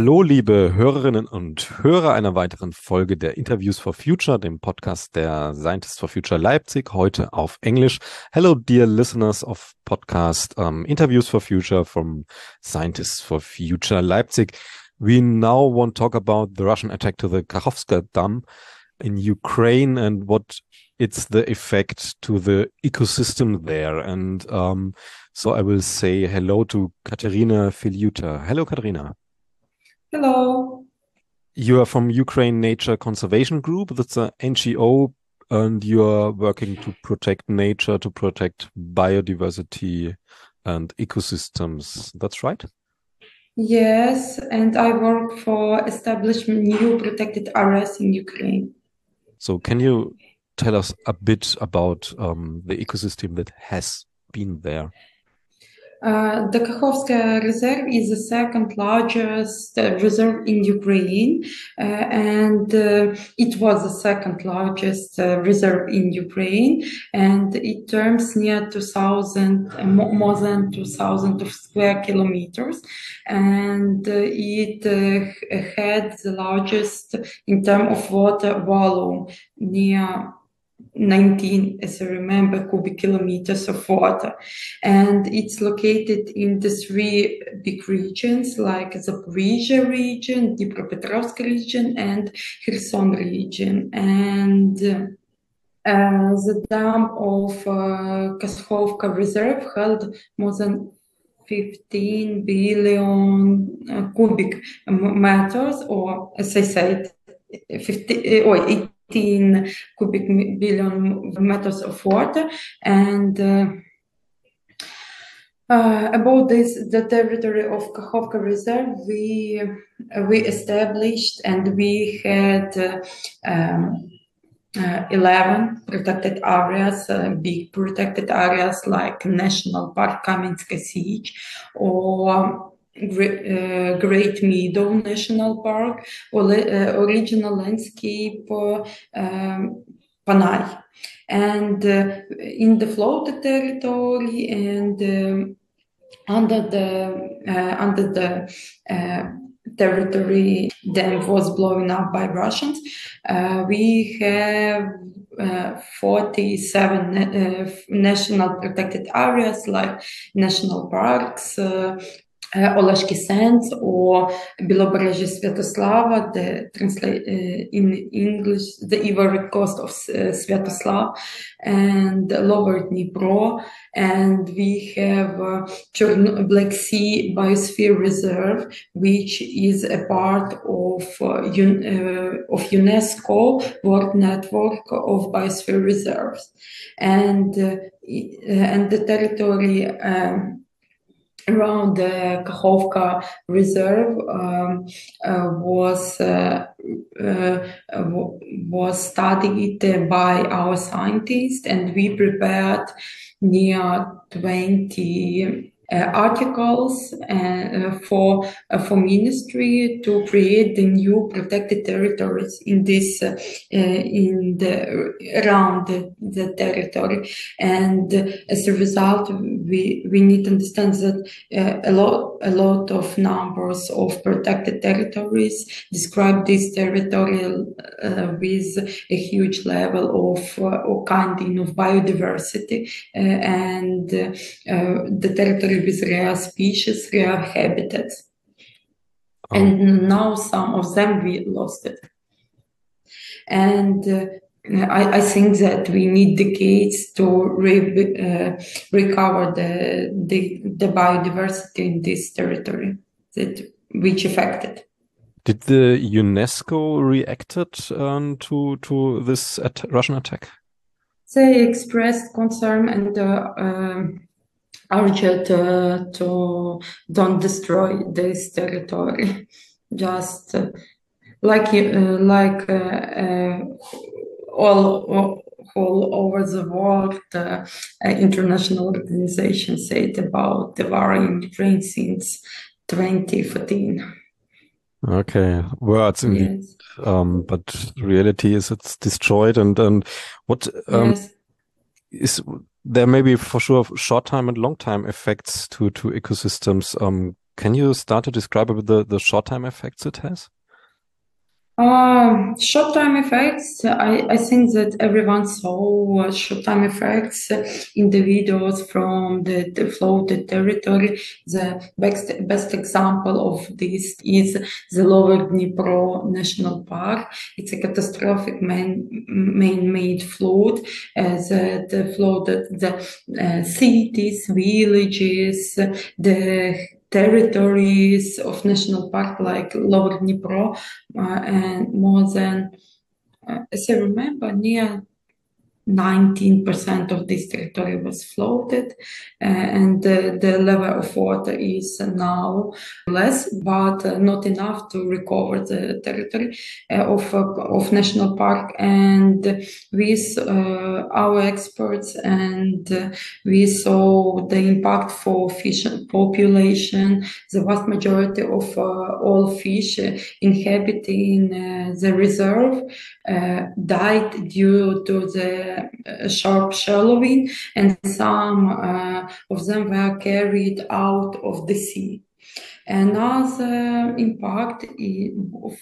Hallo, liebe Hörerinnen und Hörer einer weiteren Folge der Interviews for Future, dem Podcast der Scientists for Future Leipzig, heute auf Englisch. Hello, dear listeners of podcast um, Interviews for Future from Scientists for Future Leipzig. We now want to talk about the Russian attack to the Kakhovska Dam in Ukraine and what it's the effect to the ecosystem there. And um, so I will say hello to Katerina Filiuta. Hello, Katerina. Hello. You are from Ukraine Nature Conservation Group. That's an NGO, and you are working to protect nature, to protect biodiversity and ecosystems. That's right? Yes, and I work for establishment new protected areas in Ukraine. So, can you tell us a bit about um, the ecosystem that has been there? Uh, the Kakhovska Reserve is the second largest uh, reserve in Ukraine, uh, and uh, it was the second largest uh, reserve in Ukraine, and it terms near 2,000, uh, more than 2,000 square kilometers, and it had the largest in terms of water volume, near 19, as I remember, cubic kilometers of water. And it's located in the three big regions like Zaporizhia region, Dnipropetrovsk region, and Kherson region. And uh, the dam of uh, Kakhovka Reserve held more than 15 billion uh, cubic meters, or as I said, 50, or 18 cubic billion meters of water. And uh, uh, about this, the territory of Kakhovka Reserve, we uh, we established and we had uh, um, uh, 11 protected areas, uh, big protected areas like National Park Kamenskaya Sich or Great Meadow National Park original landscape um, Panay. And in the floated territory and um, under the under the territory dam was blown up by Russians. Uh, we have uh, 47 uh, national protected areas like national parks, Oleshki Sands or Biloberezhzhia Sviatoslava, the in English, the Ivory Coast of uh, Sviatoslav and Lower Dnipro. And we have Black Sea Biosphere Reserve, which is a part of, of UNESCO World Network of Biosphere Reserves. And, and the territory um, around the Kakhovka Reserve um, uh, was uh, uh, was studied by our scientists, and we prepared near 20 uh, articles uh, for uh, for ministry to create the new protected territories in this in the around the, the territory. And as a result we we need to understand that a lot a lot of numbers of protected territories describe this territory uh, with a huge level of uh, kind of biodiversity uh, and the territory with rare species, rare habitats. Oh. And now some of them we lost it. And uh, I, I, think that we need decades to re, uh, recover the, the, the biodiversity in this territory that which affected. Did the UNESCO reacted um, to to this at Russian attack? They expressed concern and uh, um, urged uh, to don't destroy this territory. Just uh, like uh, like all all over the world, uh, international organizations said about the war in Ukraine since 2014. Okay, words indeed, yes. um, but reality is it's destroyed. And and what um, yes. is there may be for sure short time and long time effects to to ecosystems. Um, can you start to describe the the short time effects it has? Um, short time effects. I, I think that everyone saw uh, short time effects in the videos from the, the floated territory. The best, best example of this is the Lower Dnipro National Park. It's a catastrophic man, man-made flood uh, that flooded the uh, cities, villages, the territories of national park like Lower Dnipro uh, and more than, uh, as I remember, near 19% of this territory was floated uh, and the, the, level of water is now less but uh, not enough to recover the territory uh, of, of national park. And with our experts and we saw the impact for fish population the vast majority of all fish inhabiting the reserve died due to the sharp shallowing, and some uh, of them were carried out of the sea. Another impact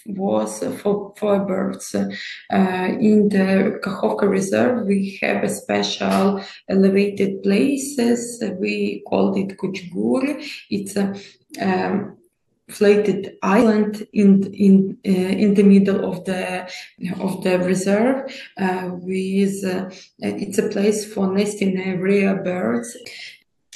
was for, for birds. Uh, in the Kakhovka Reserve, we have a special elevated places. We called it Kuchugury. It's a um, flated island in in uh, in the middle of the of the reserve uh, with uh, it's a place for nesting rare birds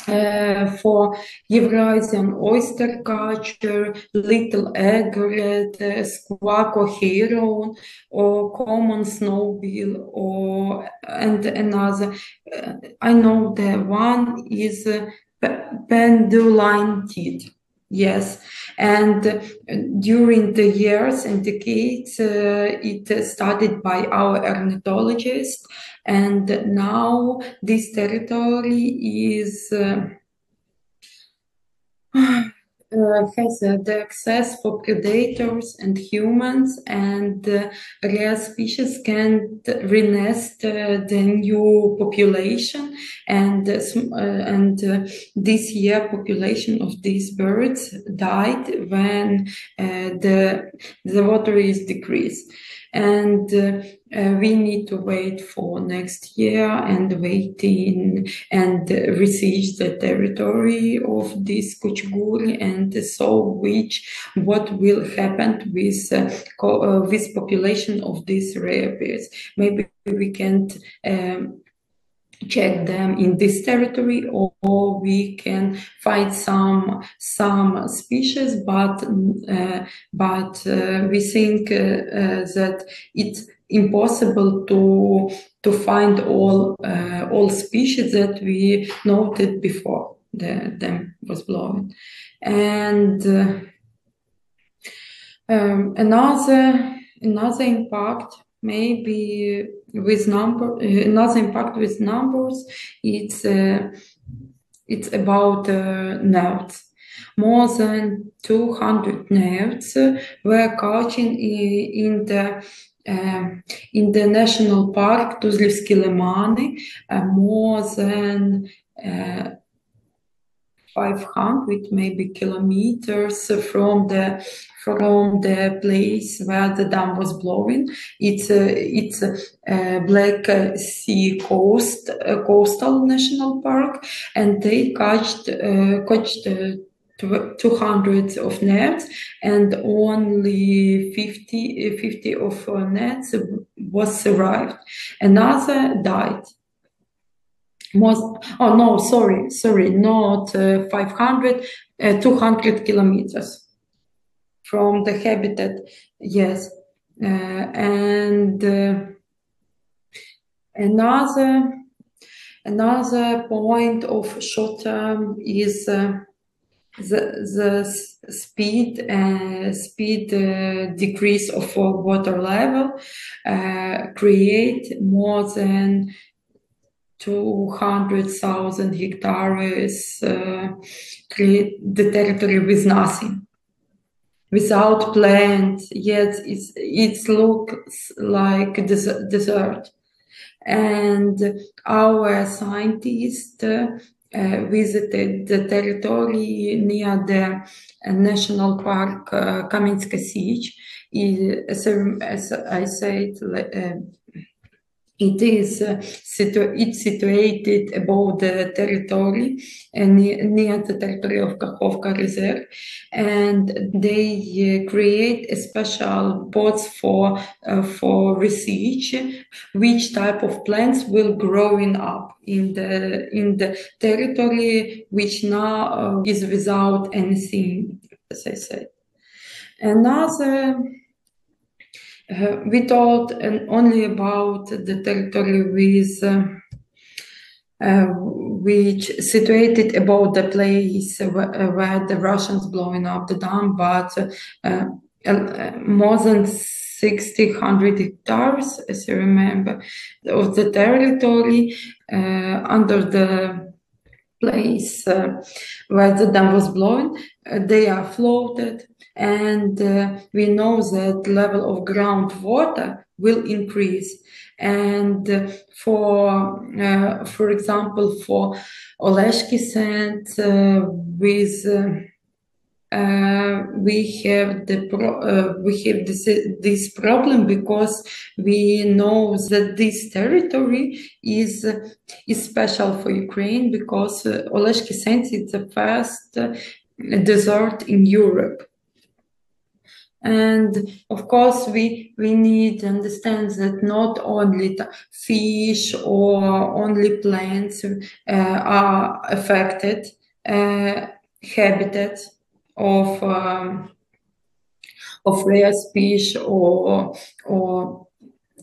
uh, for Eurasian oyster catcher, little egret, uh, squacco heron, or common spoonbill, or and another. Uh, I know the one is uh, penduline teeth. Yes, and uh, during the years and decades, uh, it started by our ornithologists, and now this territory is. Uh, uh, has uh, the access for predators and humans, and uh, rare species can renest uh, the new population. And and this year, population of these birds died when the the water is decreased and uh, uh, we need to wait for next year and waiting and receive the territory of this Kuchugury and so which what will happen with uh, uh, with population of these rare birds. Maybe we can um, check them in this territory or, or, we can find some some species but uh, but uh, we think uh, uh that it's impossible to to find all uh, all species that we noted before the them was blown. And uh, um, another another impact maybe with number uh, another impact with numbers. It's uh, it's about uh, more than 200 nodes were catching in, the uh, in the national park Tuzlivsky Limani, uh, more than uh, 500 maybe kilometers from the from the place where the dam was blowing. It's a, it's a, Black Sea coast uh, coastal national park, and they catched uh, catched. Uh, 200 of nets and only 50, 50 of nets was survived. Another died most oh no sorry sorry not uh, 500 uh, 200 kilometers from the habitat yes. Uh, and uh, another another point of short term is uh, the, the speed uh, speed uh, decrease of water level create more than 200,000 hectares uh, create the territory with nothing without plants yet it's, it looks like des- desert and our scientists uh, visited the territory near the uh, national park uh, Kamenska Sich. As, as, I said, uh, it is uh, situ- it's situated above the territory and uh, near the territory of Kakhovka Reserve, and they uh, create a special pots for for research, which type of plants will growing up in the in the territory which now is without anything, as I said. Another uh, we thought only about the territory with uh, uh, which situated about the place where, where, the Russians blowing up the dam, but uh, more than 60, 100 hectares, as you remember, of the territory uh, under the place uh, where the dam was blowing, they are floated and uh, we know that level of groundwater will increase. And uh, for uh, for example for Oleshki sand uh, with uh, we have the pro- we have this this problem because we know that this territory is is special for Ukraine because uh, Oleshki Sand is the first desert in Europe and of course, we, we need to understand that not only fish or only plants uh, are affected, uh, habitat of, um, of rare species or, or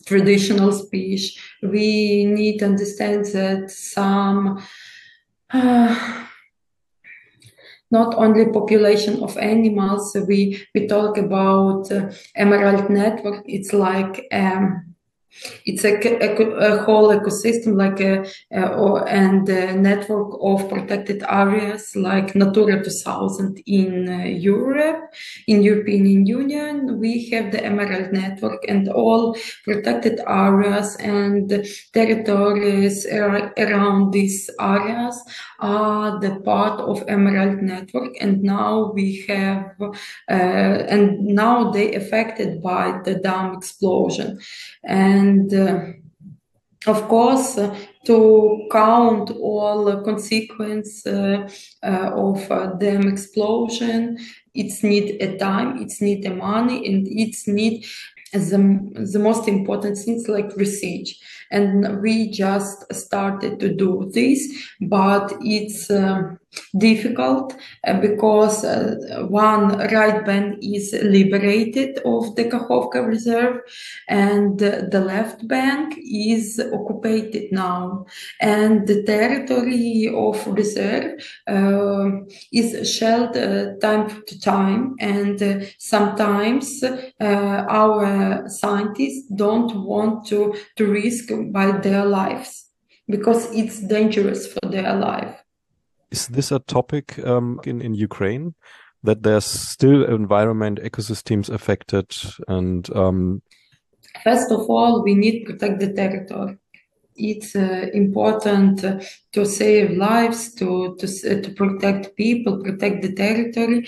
traditional species. We need to understand that some uh, not only population of animals. We we talk about uh, emerald network. It's like um, it's a, a, a, whole ecosystem like a, a or, and a network of protected areas like Natura 2000 in uh, Europe, in European Union. We have the Emerald Network and all protected areas and territories ar- around these areas are the part of Emerald Network. And now we have, uh, and now they affected by the dam explosion. And and uh, of course uh, to count all consequence uh, of dam explosion it's need a time it's need a money and it's need the, the most important things like research and we just started to do this but it's uh, difficult uh, because uh, one right bank is liberated of the Kakhovka reserve and the left bank is occupied now. And the territory of reserve uh, is shelled uh, time to time. And uh, sometimes our scientists don't want to, to risk by their lives because it's dangerous for their life. Is this a topic um, in in Ukraine that there's still environment ecosystems affected and um... first of all we need to protect the territory it's uh, important to save lives, to, to, to protect people, protect the territory.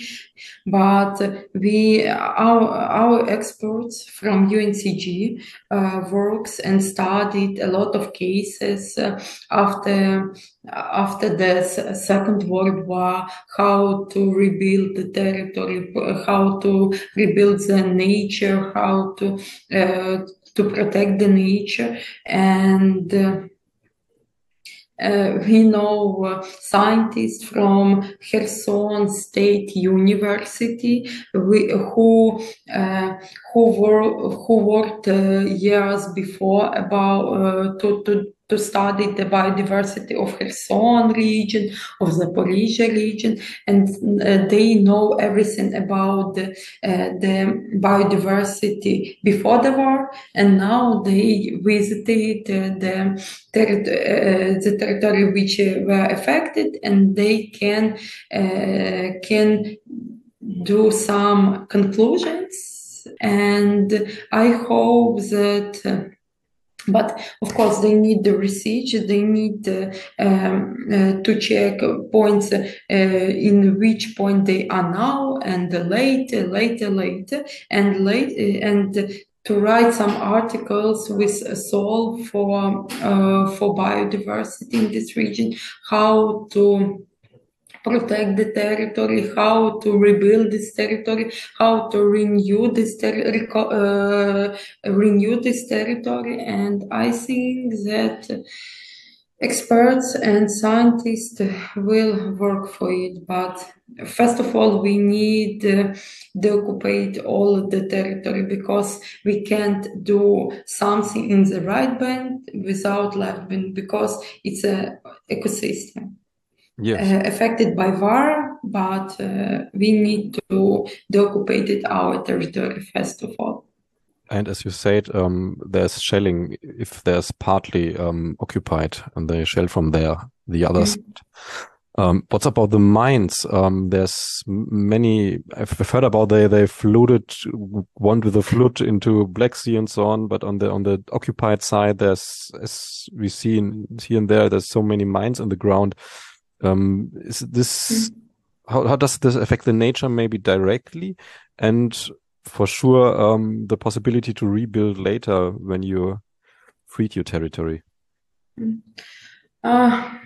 But we, our, our experts from UNCG uh, works and studied a lot of cases uh, after after the Second World War, how to rebuild the territory, how to rebuild the nature, how to uh, to protect the nature and uh, uh, we know uh, scientists from Kherson State University we, who uh, who, were, who worked uh, years before about uh, to, to to study the biodiversity of Kherson region, of the Zaporizhia region, and uh, they know everything about the, uh, the, biodiversity before the war, and now they visited uh, the, ter- uh, the territory which were affected, and they can uh, can do some conclusions, and I hope that but of course they need the research they need uh, um, uh, to check points uh, in which point they are now and later later later and late and to write some articles with Sol for uh, for biodiversity in this region how to protect the territory, how to rebuild this territory, how to renew this uh, renew this territory, and I think that experts and scientists will work for it. But first of all, we need uh, to occupy all the territory because we can't do something in the right bank without left bank because it's an ecosystem yes. uh, affected by war, but uh, we need to deoccupy our territory first of all. And as you said, um, there's shelling if there's partly um, occupied, and they shell from there, the other mm -hmm. side. Um, what's about the mines? Um, there's many. I've heard about they they floated one with a flood into Black Sea and so on. But on the on the occupied side, there's as we see in, here and there, there's so many mines in the ground. Um, is this mm. how how does this affect the nature maybe directly, and for sure um, the possibility to rebuild later when you freed your territory? Mm. Uh,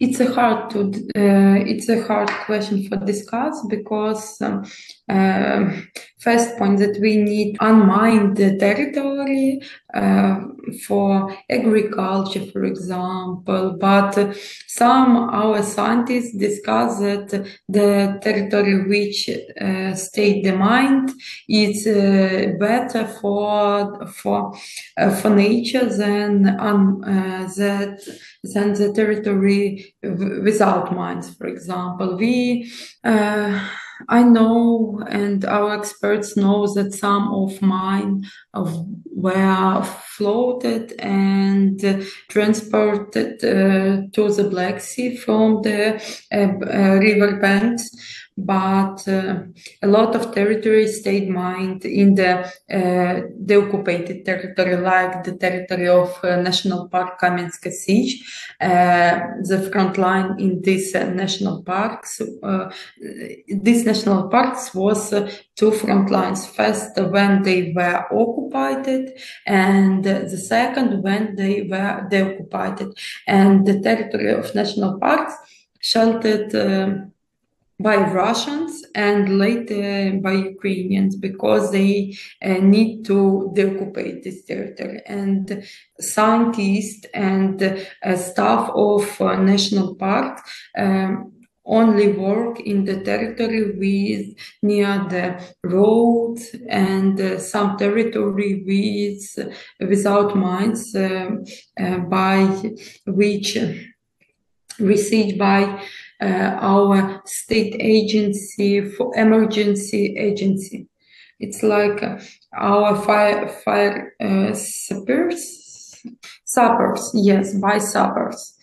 it's a hard to uh, it's a hard question for discuss because um, uh, first point that we need unmine the territory uh, for agriculture, for example. But some our scientists discuss that the territory which uh, stayed demined is uh, better for for uh, for nature than um, that than the territory without mines. For example, we uh, I know, and our experts know that some of mine of were floated and transported uh, to the Black Sea from the uh, uh, river banks but uh, a lot of territory stayed mined in the uh, the occupied territory, like the territory of uh, National Park Kamenska Sich. Uh, the front line in these uh, national parks, uh, these national parks was two front lines. First, when they were occupied, and the second when they were deoccupied, and the territory of national parks sheltered by Russians and later by Ukrainians because they uh, need to deoccupy this territory. And scientists and uh, staff of uh, national park um, only work in the territory with near the road and uh, some territory with without mines um, uh, by which received by uh, our state agency for emergency agency. It's like uh, our fire fire uh, sappers, sappers, yes, by sappers.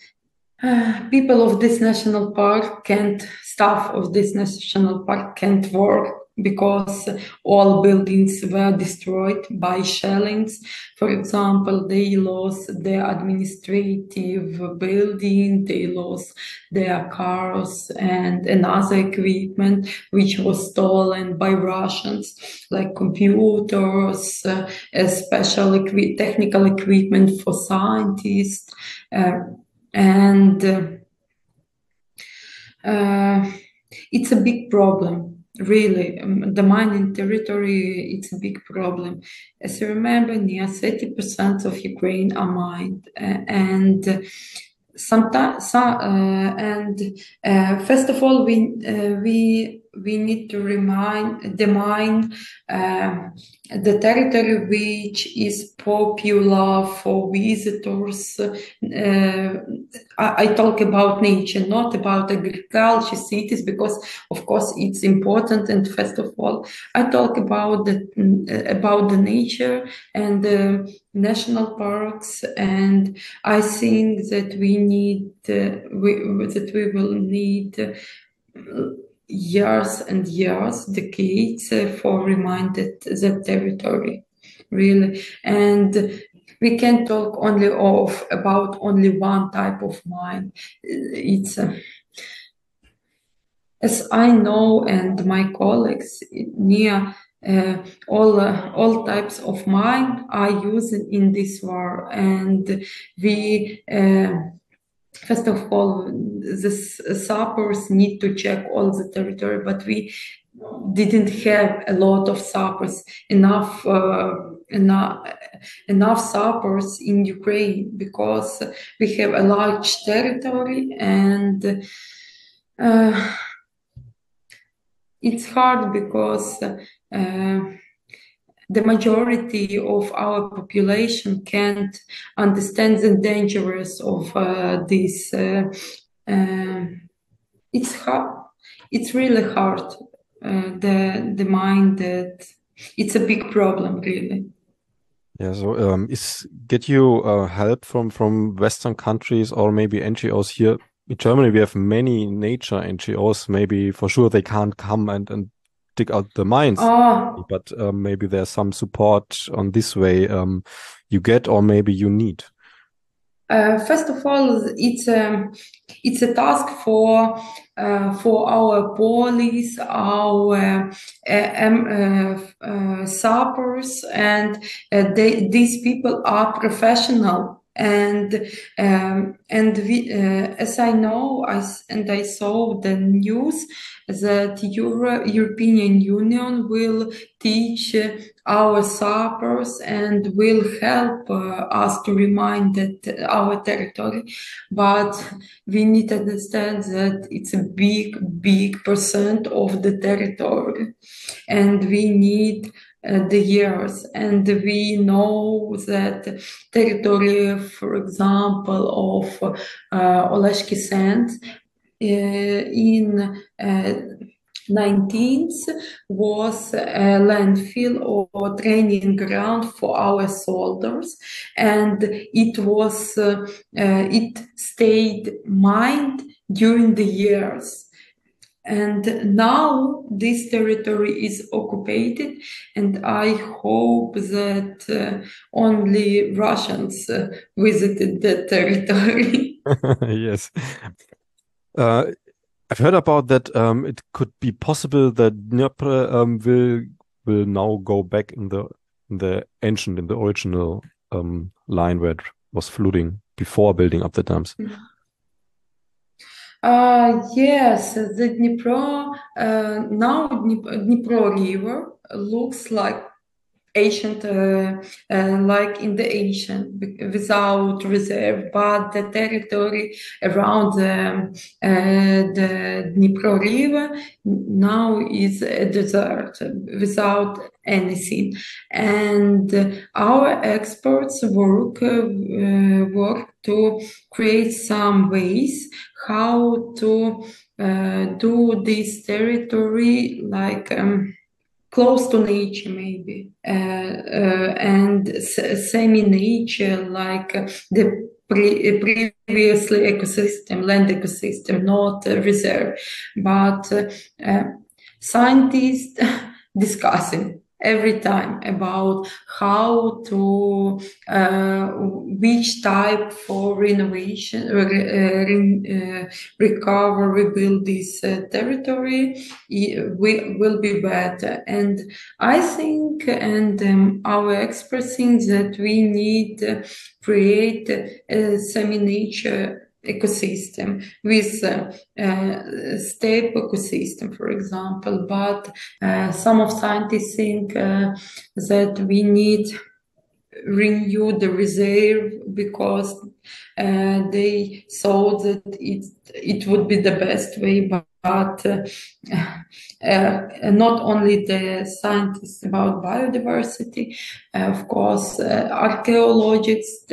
Uh, people of this national park can't, staff of this national park can't work because all buildings were destroyed by shellings. For example, they lost their administrative building, they lost their cars and another equipment which was stolen by Russians, like computers, uh, special equi technical equipment for scientists, uh, and uh, uh it's a big problem really um, the mining territory it's a big problem. As you remember near 30% of ukraine are mined uh, and sometimes uh, and uh, first of all we uh, we we need to remind demine um, the territory which is popular for visitors. Uh, I, I, talk about nature, not about agriculture, cities, because of course it's important. And first of all, I talk about the about the nature and the national parks. And I think that we need uh, we, that we will need. Uh, years and years, decades uh, for reminded that territory. really. And we can talk only of about only one type of mine. It's uh, as I know, and my colleagues near uh, all uh, all types of mine are used in this war, and we. Uh, first of all, the sappers need to check all the territory, but we didn't have a lot of sappers, enough, uh, enough, enough sappers in Ukraine because we have a large territory and uh, it's hard because uh, the majority of our population can't understand the dangers of uh, this. Uh, uh, it's hard. It's really hard. Uh, the the mind that it's a big problem, really. Yeah. So, um, is get you uh, help from from Western countries or maybe NGOs here in Germany? We have many nature NGOs. Maybe for sure they can't come and and dig out the mines. Oh. But um, maybe there's some support on this way um, you get or maybe you need. Uh, first of all, it's a um, it's a task for uh, for our police, our uh, um, uh sappers, and uh, they, these people are professional and um, and we, uh, as I know, I, and I saw the news that Euro, European Union will teach our sappers and will help uh, us to remind that our territory. But we need to understand that it's a big, big percent of the territory, and we need uh, the years. And we know that territory, for example, of uh, Oleshki Sands uh, in uh, 19th was a landfill or training ground for our soldiers and it was uh, uh, it stayed mined during the years and now this territory is occupied, and I hope that uh, only Russians uh, visited the territory. yes. Uh, I've heard about that. Um, it could be possible that Dnieper um, will will now go back in the in the ancient, in the original um, line where it was flooding before building up the dams. Mm -hmm. Uh, yes, the Dnipro, uh, now Dnipro River looks like ancient, uh, uh, like in the ancient, without reserve, but the territory around the, uh, the Dnipro River now is a desert without anything. And our experts work work to create some ways how to do this territory like. Um, close to nature maybe. Uh, uh, and semi nature like the pre- previously ecosystem land ecosystem not reserve. But uh, scientists discussing every time about how to uh, which type for renovation uh, re, uh, recover rebuild this uh, territory we will be better. And i think and um, our experts think that we need create a semi nature ecosystem with uh, uh, ecosystem, for example. But uh, some of scientists think uh, that we need renew the reserve because uh, they thought that it it would be the best way, but but uh, uh, not only the scientists about biodiversity, uh, of course, archaeologists,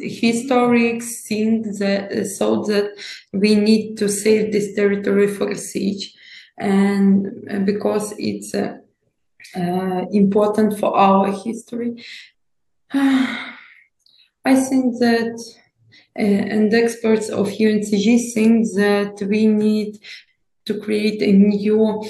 historians think that so that we need to save this territory for research, and because it's important for our history. I think that and experts of UNCG think that we need to create a new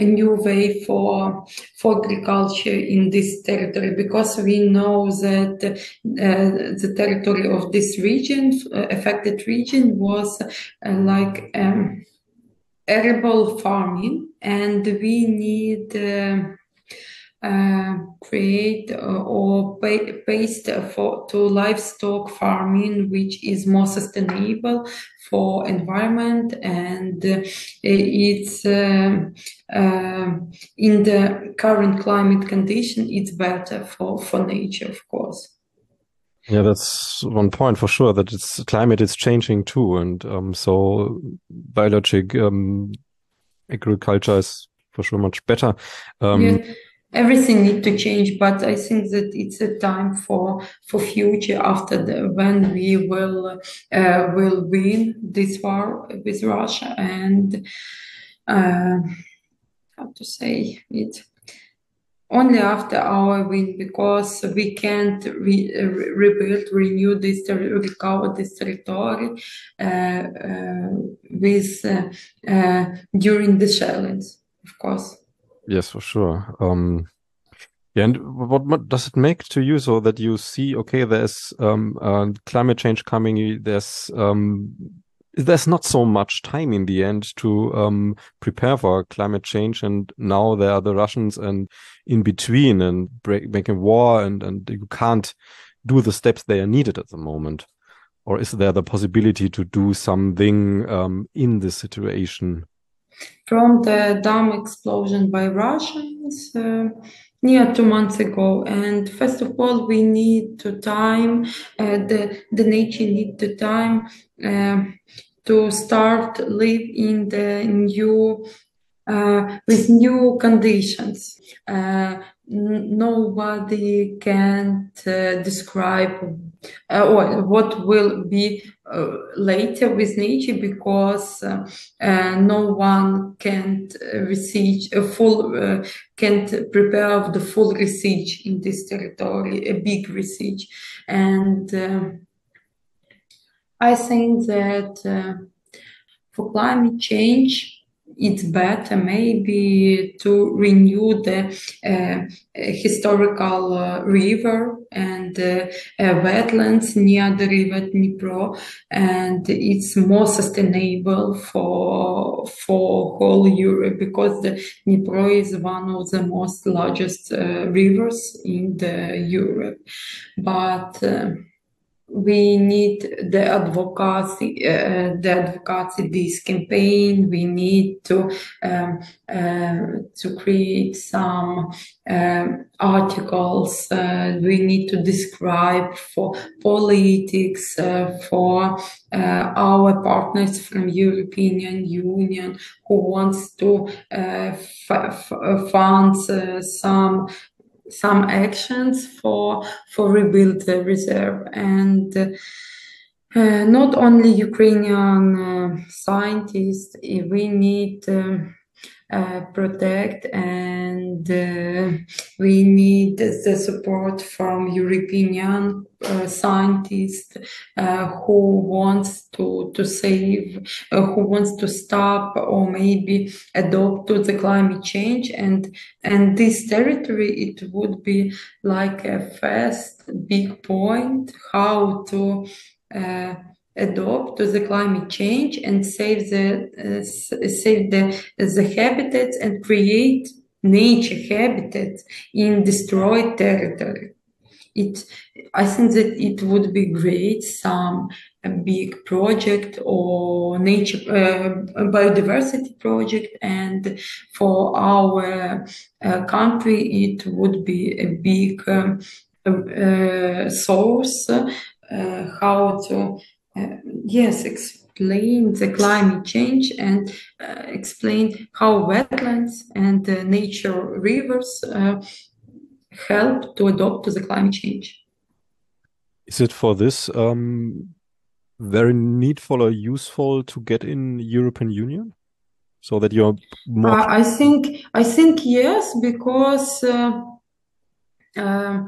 a new way for for agriculture in this territory because we know that uh, the territory of this region, uh, affected region, was uh, like um, arable farming, and we need. Uh, create uh, or pay, paste for to livestock farming which is more sustainable for environment and uh, it's um, uh, in the current climate condition it's better for for nature of course. Yeah that's one point for sure that it's climate is changing too and um, so biologic um, agriculture is for sure much better. Um, yeah everything need to change but i think that it's a time for for future after the when we will uh, will win this war with russia and uh, how to say it? Only after our win because we can't re- rebuild renew this ter- recover this territory uh, uh with uh, uh, during the challenge of course Yes, for sure. Um, yeah, and what, what does it make to you so that you see, okay, there's um, uh, climate change coming, there's um, there's not so much time in the end to um, prepare for climate change, and now there are the Russians and in between and break, making war, and and you can't do the steps they are needed at the moment. Or is there the possibility to do something um, in this situation? From the dam explosion by Russians uh, near two months ago. And first of all, we need to time uh, the the nature need to time uh, to start live in the new uh, with new conditions. Uh, nobody can uh, describe uh, what will be uh, later with nature because uh, uh, no one can research a full can't prepare the full research in this territory a big research. And i think that for climate change it's better maybe to renew the uh, historical uh, river and uh, wetlands near the river Dnipro, and it's more sustainable for for whole Europe because the Dnipro is one of the most largest rivers in the Europe, but uh, we need the advocacy, uh, the advocacy this campaign. We need to um, uh, to create some um, articles. Uh, we need to describe for politics uh, for uh, our partners from European Union who wants to uh, fund some some actions for for rebuild the reserve. And uh, not only Ukrainian uh, scientists, we need um, uh, protect and uh, we need the support from European uh, scientists uh, who wants to to save, uh, who wants to stop or maybe adopt to the climate change. And and this territory it would be like a first big point how to uh, adopt to the climate change and save the uh, save the the habitats and create nature habitat in destroyed territory. It i think that it would be great some a big project or nature uh, biodiversity project and for our uh, country it would be a big um, uh, source how to uh, yes, explain the climate change and uh, explain how wetlands and uh, nature rivers help to adopt to the climate change. Is it for this um, very needful or useful to get in European Union? So that you're more. Uh, I think I think yes, because uh, uh, uh, Uh,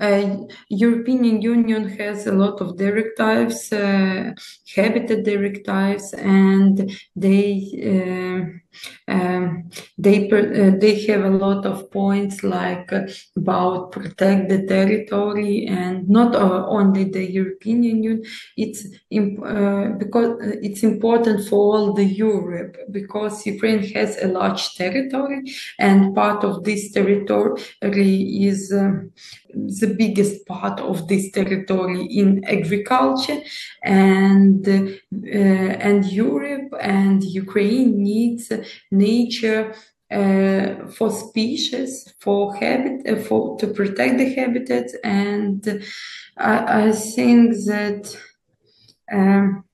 uh, European Union has a lot of directives, uh, habitat directives, and they uh, um, they uh, they have a lot of points like about protect the territory and not uh, only the European Union. It's uh, because it's important for all the Europe because Ukraine has a large territory and part of this territory is um, the biggest part of this territory in agriculture. And uh, and Europe and Ukraine needs nature uh, for species, for habit, uh, for to protect the habitat, and I, I think that um,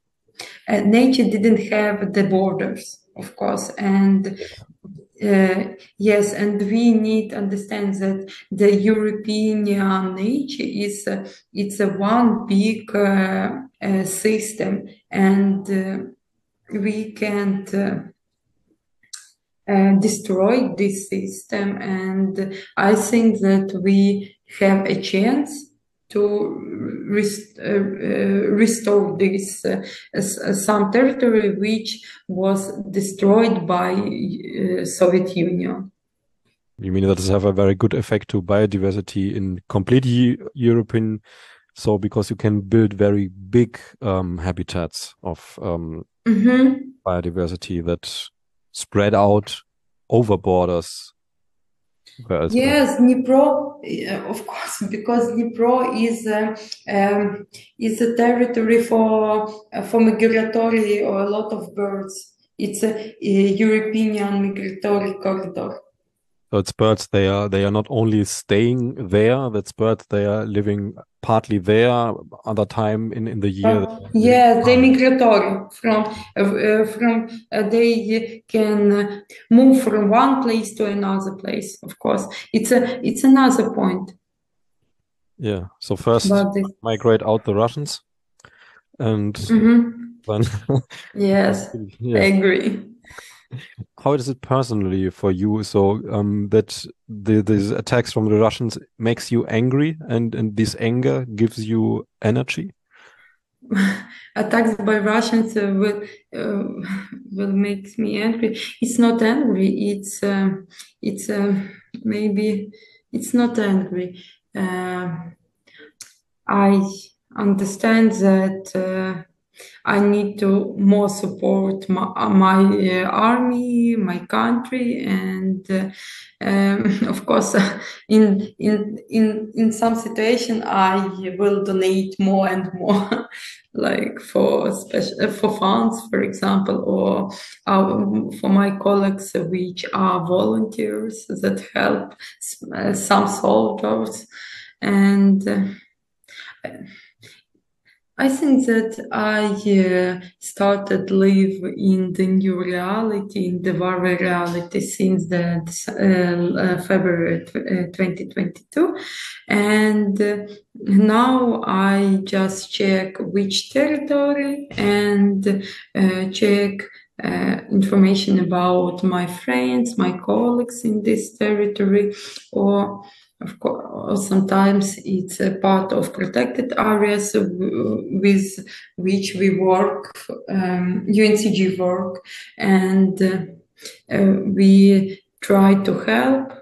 uh, nature didn't have the borders, of course, and uh, yes, and we need to understand that the European nature is uh, it's a one big uh, uh system, and uh, we can't uh, destroy this system. And I think that we have a chance to rest, uh, uh, restore this uh, some territory which was destroyed by Soviet Union. You mean that does have a very good effect to biodiversity in completely European so because you can build very big um, habitats of um, mm -hmm. biodiversity that spread out over borders yes, Dnipro, of course, because Dnipro is uh, um, is a territory for uh, for migratory or a lot of birds. It's a, a European migratory corridor. So it's birds. They are they are not only staying there. That's birds. They are living partly there, other time in in the year. Uh, yeah, they migratory from uh, from uh, they can move from one place to another place. Of course, it's a it's another point. Yeah. So first migrate out the Russians, and mm -hmm. then yes, yes, I agree how is it personally for you? So um, that the these attacks from the Russians makes you angry, and and this anger gives you energy. attacks by Russians uh, will uh, will make me angry. It's not angry. It's uh, it's uh, maybe it's not angry. Uh, I understand that uh, I need to more support my, my uh, army, my country, and uh, um, of course, in in in in some situation, I will donate more and more, like for special for funds, for example, or uh, for my colleagues which are volunteers that help uh, some soldiers, and. Uh, I think that I uh, started live in the new reality, in the war reality since the uh, uh February uh, 2022. And uh, now I just check which territory and uh, check information about my friends, my colleagues in this territory, or of course, sometimes it's a part of protected areas with which we work, um, UNCG work, and uh, we try to help,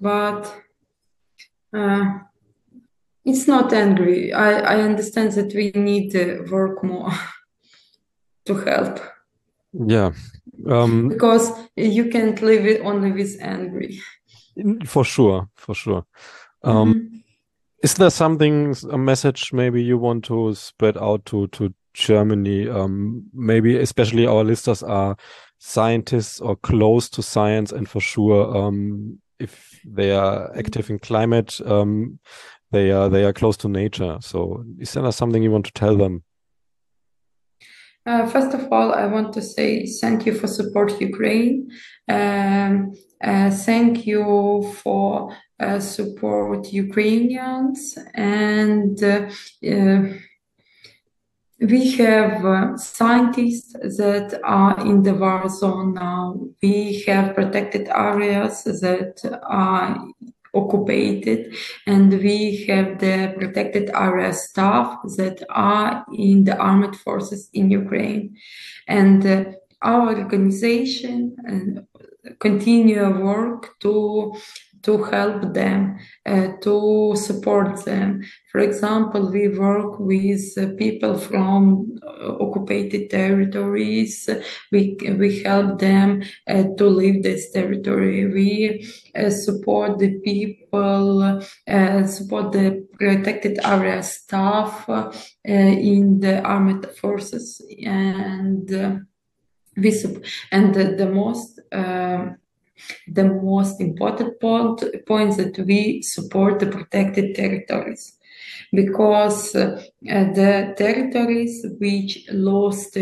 but uh, it's not angry. I, I understand that we need to work more to help. Yeah. Um, because you can't live it only with angry. For sure, for sure. Um, mm -hmm. Is there something, a message maybe you want to spread out to to Germany? Um, maybe especially our listeners are scientists or close to science, and for sure, um, if they are active in climate, um, they are they are close to nature. So, is there something you want to tell them? Uh, first of all, I want to say thank you for support Ukraine. Um, uh, thank you for uh, support Ukrainians and uh, we have uh, scientists that are in the war zone now. We have protected areas that are occupied and we have the protected area staff that are in the armed forces in Ukraine. And uh, our organization and continue work to to help them, uh, to support them. For example, we work with uh, people from uh, occupied territories. We, we help them uh, to leave this territory. We uh, support the people, uh, support the protected area staff in the armed forces and we and the, the most um, the most important point, points that we support the protected territories because uh, the territories which lost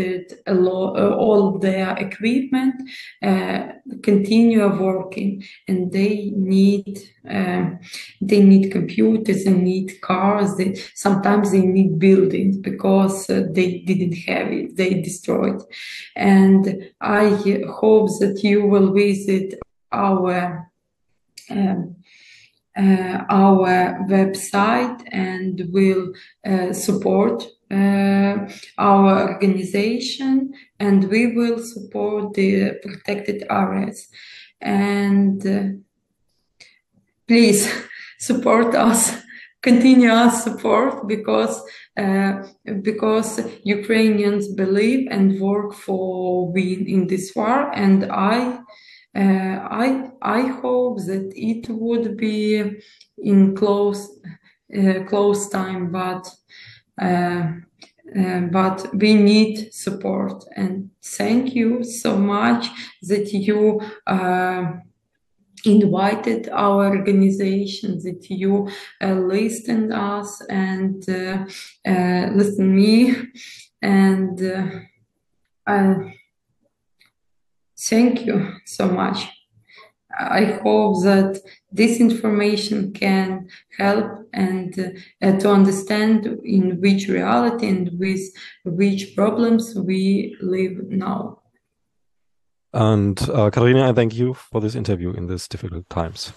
lo- uh, all their equipment uh, continue working and they need um, they need computers and need cars they, sometimes they need buildings because uh, they didn't have it they destroyed. And i hope that you will visit our um, uh, our website and will uh, support uh, our organization and we will support the protected areas. And uh, please support us continue our support because uh, because Ukrainians believe and work for win in this war. And I uh, I I hope that it would be in close uh, close time, but uh, but we need support. And thank you so much that you invited our organization that you uh, listened us and uh, uh, listen me and Thank you so much. I hope that this information can help and uh, to understand in which reality and with which problems we live now. And uh, Kateryna, I thank you for this interview in these difficult times.